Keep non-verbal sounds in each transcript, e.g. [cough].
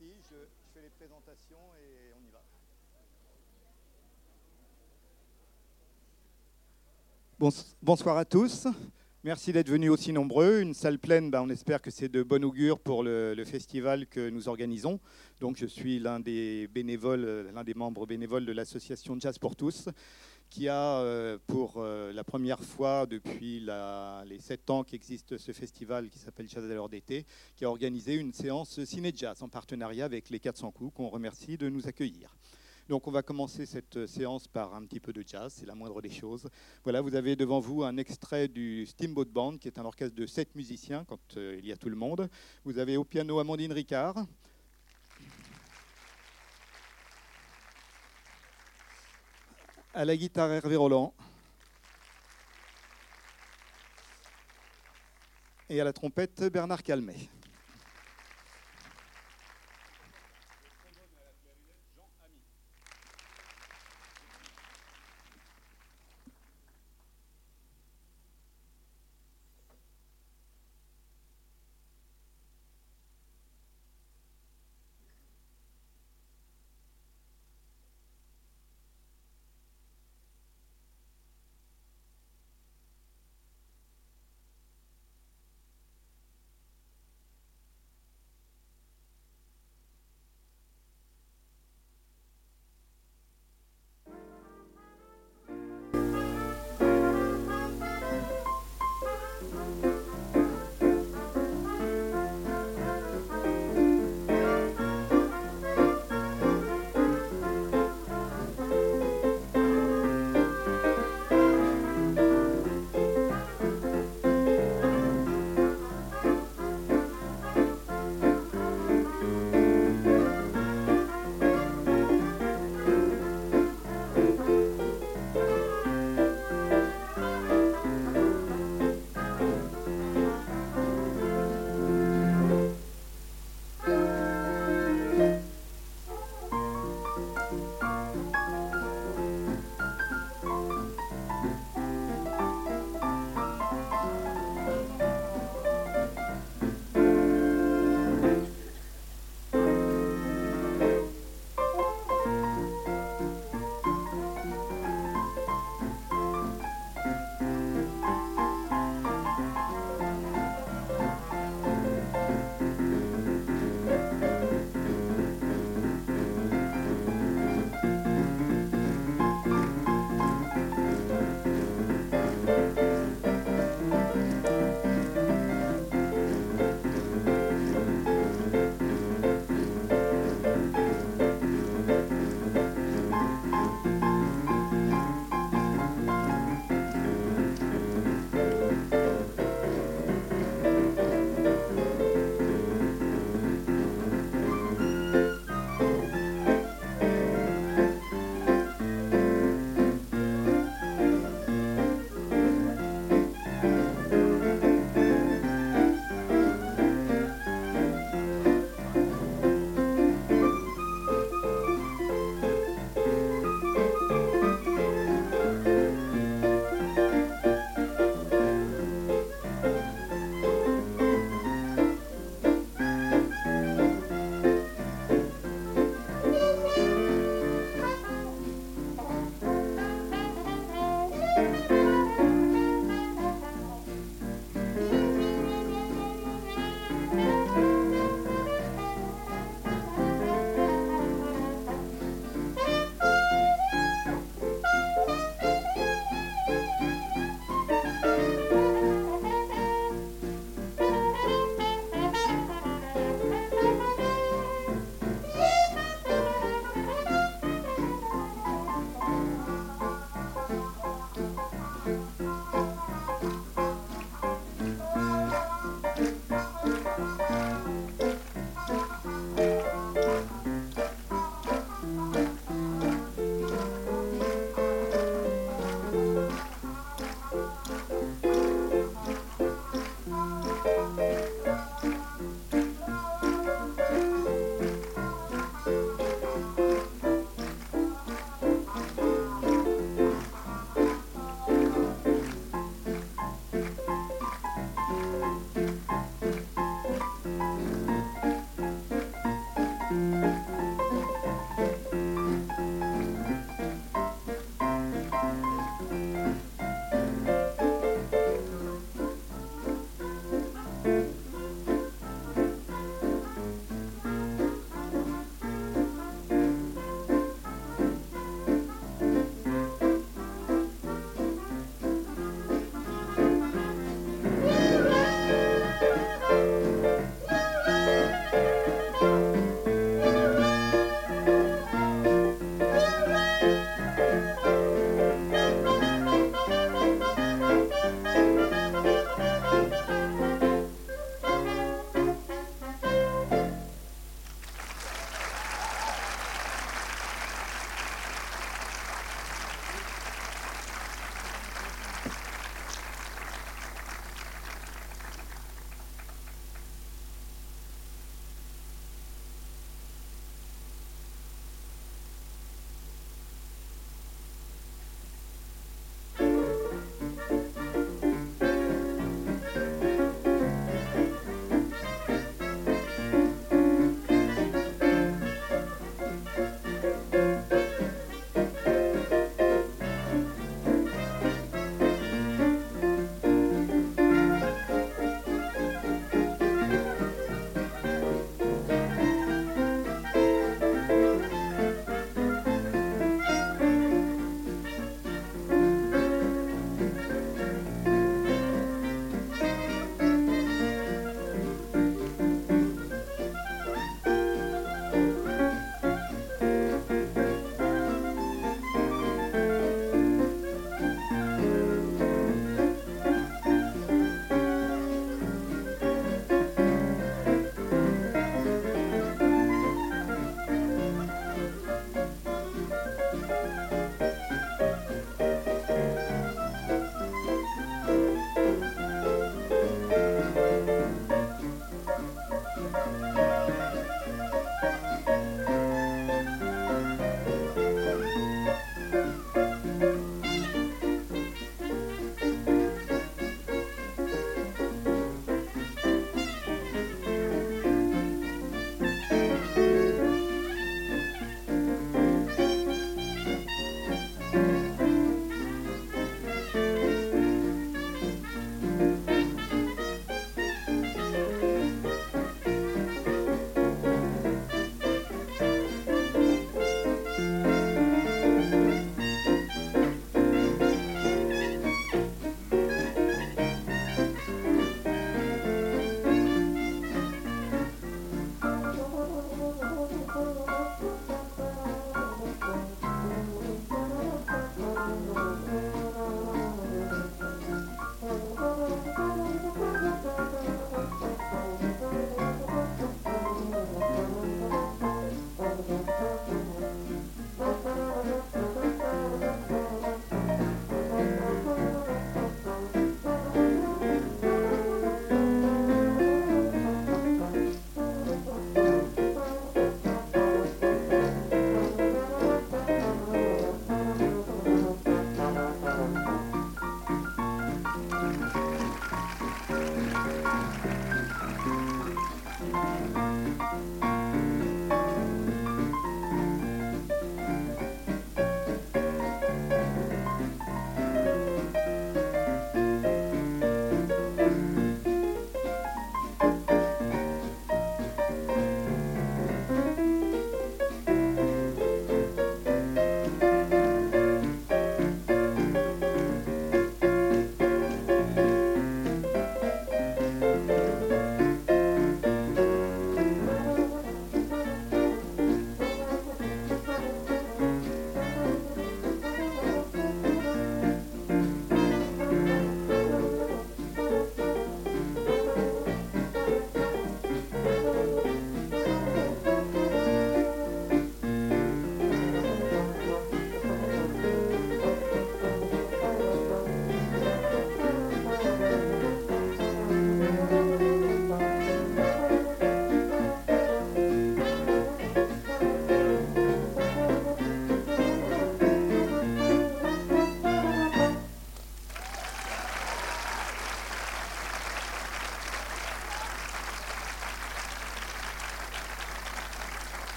je fais les présentations et on y va. Bonsoir à tous. Merci d'être venus aussi nombreux. Une salle pleine, ben, on espère que c'est de bon augure pour le, le, festival que nous organisons. Donc, je suis l'un des bénévoles, l'un des membres bénévoles de l'association Jazz pour tous, qui a, euh, pour euh, la première fois depuis les sept ans qu'existe ce festival qui s'appelle Jazz à l'heure d'été, qui a organisé une séance ciné-jazz en partenariat avec les 400 coups, qu'on remercie de nous accueillir. Donc on va commencer cette séance par un petit peu de jazz, c'est la moindre des choses. Voilà, vous avez devant vous un extrait du Steamboat Band, qui est un orchestre de sept musiciens quand euh, il y a tout le monde. Vous avez au piano Amandine Ricard. À la guitare Hervé Roland. Et à la trompette Bernard Calmet.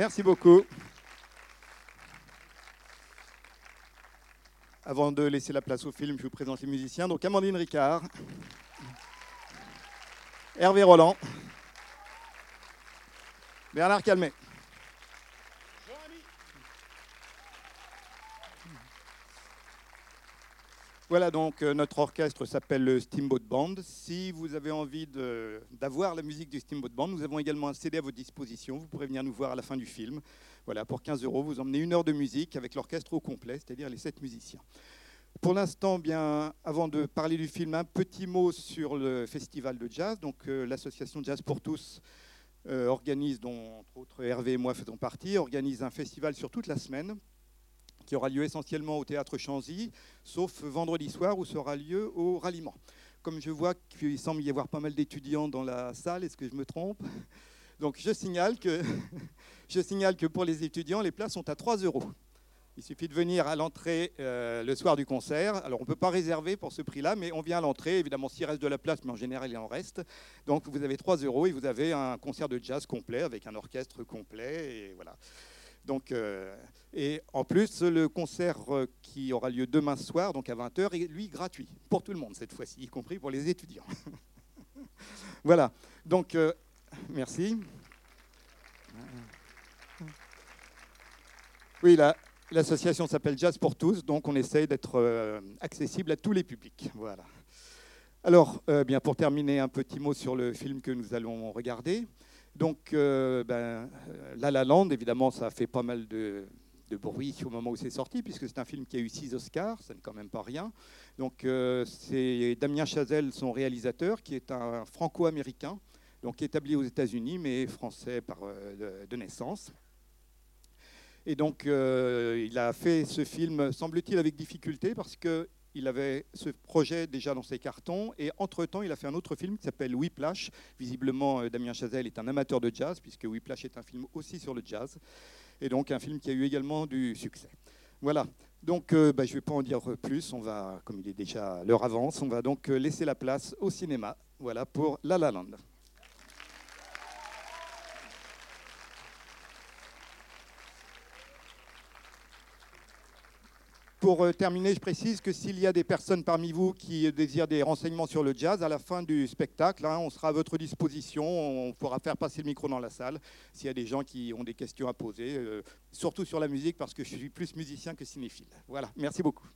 Merci beaucoup. Avant de laisser la place au film, je vous présente les musiciens. Donc Amandine Ricard, Hervé Roland, Bernard Calmet. Voilà, donc euh, notre orchestre s'appelle le Steamboat Band. Si vous avez envie d'avoir la musique du Steamboat Band, nous avons également un CD à votre disposition. Vous pourrez venir nous voir à la fin du film. Voilà, pour 15 euros, vous emmenez une heure de musique avec l'orchestre au complet, c'est-à-dire les sept musiciens. Pour l'instant, bien, avant de parler du film, un petit mot sur le festival de jazz. Donc, euh, l'association Jazz pour tous euh, organise, dont entre autres Hervé et moi faisons partie, organise un festival sur toute la semaine qui aura lieu essentiellement au théâtre Chanzy, sauf vendredi soir où sera lieu au ralliement. Comme je vois qu'il semble y avoir pas mal d'étudiants dans la salle, est-ce que je me trompe? Donc je signale, que, [laughs] je signale que pour les étudiants, les places sont à 3 euros. Il suffit de venir à l'entrée euh, le soir du concert. Alors, on ne peut pas réserver pour ce prix-là, mais on vient à l'entrée. Évidemment, s'il reste de la place, mais en général, il en reste. Donc, vous avez 3 euros et vous avez un concert de jazz complet avec un orchestre complet. Et voilà. Donc, euh, et en plus, le concert euh, qui aura lieu demain soir, donc à 20h, est lui gratuit pour tout le monde cette fois-ci, y compris pour les étudiants. [laughs] voilà. Donc, euh, merci. Oui, l'association s'appelle Jazz pour tous, donc on essaye d'être accessible à tous les publics. Voilà. Alors, bien pour terminer, un petit mot sur le film que nous allons regarder. Donc, euh, ben, La La Land, évidemment, ça a fait pas mal de, bruit au moment où c'est sorti, puisque c'est un film qui a eu six Oscars, ça n'est quand même pas rien. Donc, euh, c'est Damien Chazelle, son réalisateur, qui est un franco-américain, donc établi aux États-Unis, mais français par, euh, de, naissance. Et donc, il a fait ce film, semble-t-il, avec difficulté, parce que il avait ce projet déjà dans ses cartons et entre-temps, il a fait un autre film qui s'appelle Whiplash. Visiblement, euh, Damien Chazelle est un amateur de jazz puisque Whiplash est un film aussi sur le jazz et donc un film qui a eu également du succès. Voilà. Donc, euh, bah, je ne vais pas en dire plus. On va, comme il est déjà l'heure avance, on va donc euh, laisser la place au cinéma. Voilà pour La La Land. Pour euh, terminer, je précise que s'il y a des personnes parmi vous qui désirent des renseignements sur le jazz, à la fin du spectacle, hein, on sera à votre disposition. On pourra faire passer le micro dans la salle s'il y a des gens qui ont des questions à poser, euh, surtout sur la musique, parce que je suis plus musicien que cinéphile. Voilà, merci beaucoup.